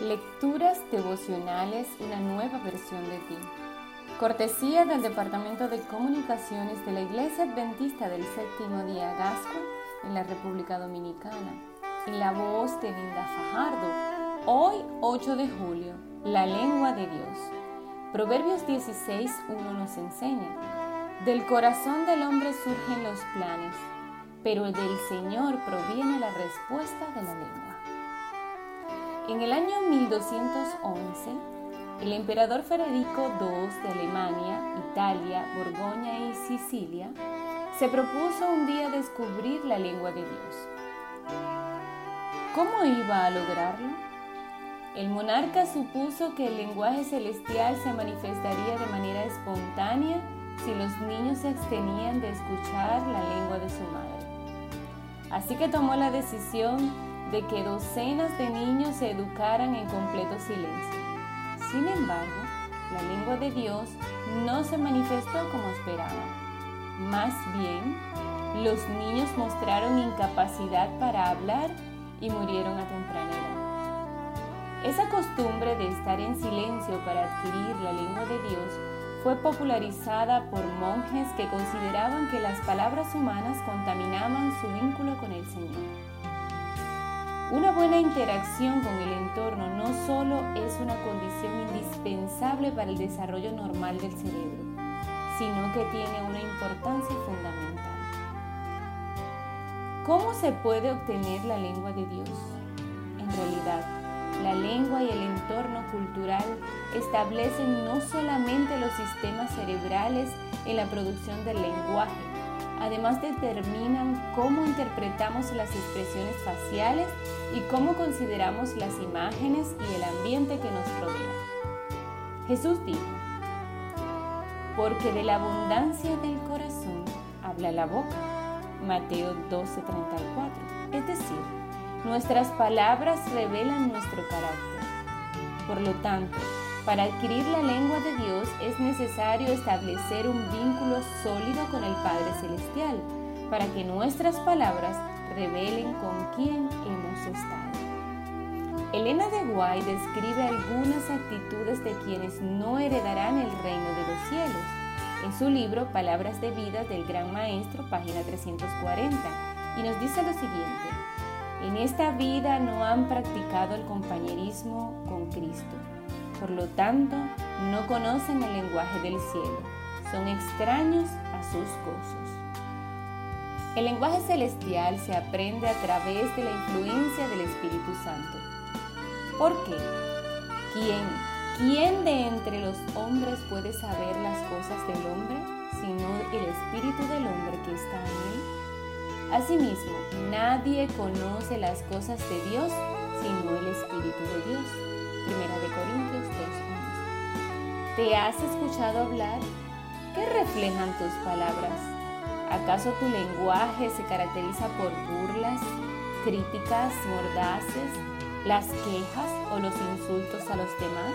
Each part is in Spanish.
Lecturas devocionales, una nueva versión de ti. Cortesía del Departamento de Comunicaciones de la Iglesia Adventista del Séptimo Día Gascua en la República Dominicana. Y la voz de Linda Fajardo. Hoy, 8 de julio, la lengua de Dios. Proverbios 16, 1 nos enseña. Del corazón del hombre surgen los planes, pero del Señor proviene la respuesta de la lengua. En el año 1211, el emperador Federico II de Alemania, Italia, Borgoña y Sicilia se propuso un día descubrir la lengua de Dios. ¿Cómo iba a lograrlo? El monarca supuso que el lenguaje celestial se manifestaría de manera espontánea si los niños se abstenían de escuchar la lengua de su madre. Así que tomó la decisión de que docenas de niños se educaran en completo silencio. Sin embargo, la lengua de Dios no se manifestó como esperaba. Más bien, los niños mostraron incapacidad para hablar y murieron a temprana edad. Esa costumbre de estar en silencio para adquirir la lengua de Dios fue popularizada por monjes que consideraban que las palabras humanas contaminaban su vínculo con el Señor. Una buena interacción con el entorno no solo es una condición indispensable para el desarrollo normal del cerebro, sino que tiene una importancia fundamental. ¿Cómo se puede obtener la lengua de Dios? En realidad, la lengua y el entorno cultural establecen no solamente los sistemas cerebrales en la producción del lenguaje, Además determinan cómo interpretamos las expresiones faciales y cómo consideramos las imágenes y el ambiente que nos rodea. Jesús dijo, porque de la abundancia del corazón habla la boca. Mateo 12:34. Es decir, nuestras palabras revelan nuestro carácter. Por lo tanto, para adquirir la lengua de Dios es necesario establecer un vínculo sólido con el Padre Celestial, para que nuestras palabras revelen con quién hemos estado. Elena de Guay describe algunas actitudes de quienes no heredarán el reino de los cielos en su libro Palabras de vida del Gran Maestro, página 340, y nos dice lo siguiente, en esta vida no han practicado el compañerismo con Cristo por lo tanto, no conocen el lenguaje del cielo, son extraños a sus gozos. El lenguaje celestial se aprende a través de la influencia del Espíritu Santo. ¿Por qué? ¿Quién, quién de entre los hombres puede saber las cosas del hombre sino el Espíritu del hombre que está en él? Asimismo, nadie conoce las cosas de Dios sino el Espíritu de Dios. Primera de Corintios 2.11. ¿Te has escuchado hablar? ¿Qué reflejan tus palabras? ¿Acaso tu lenguaje se caracteriza por burlas, críticas mordaces, las quejas o los insultos a los demás?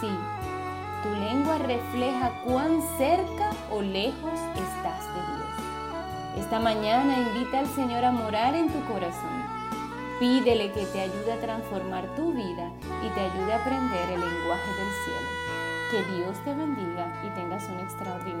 Sí, tu lengua refleja cuán cerca o lejos estás de Dios. Esta mañana invita al Señor a morar en tu corazón Pídele que te ayude a transformar tu vida y te ayude a aprender el lenguaje del cielo. Que Dios te bendiga y tengas un extraordinario.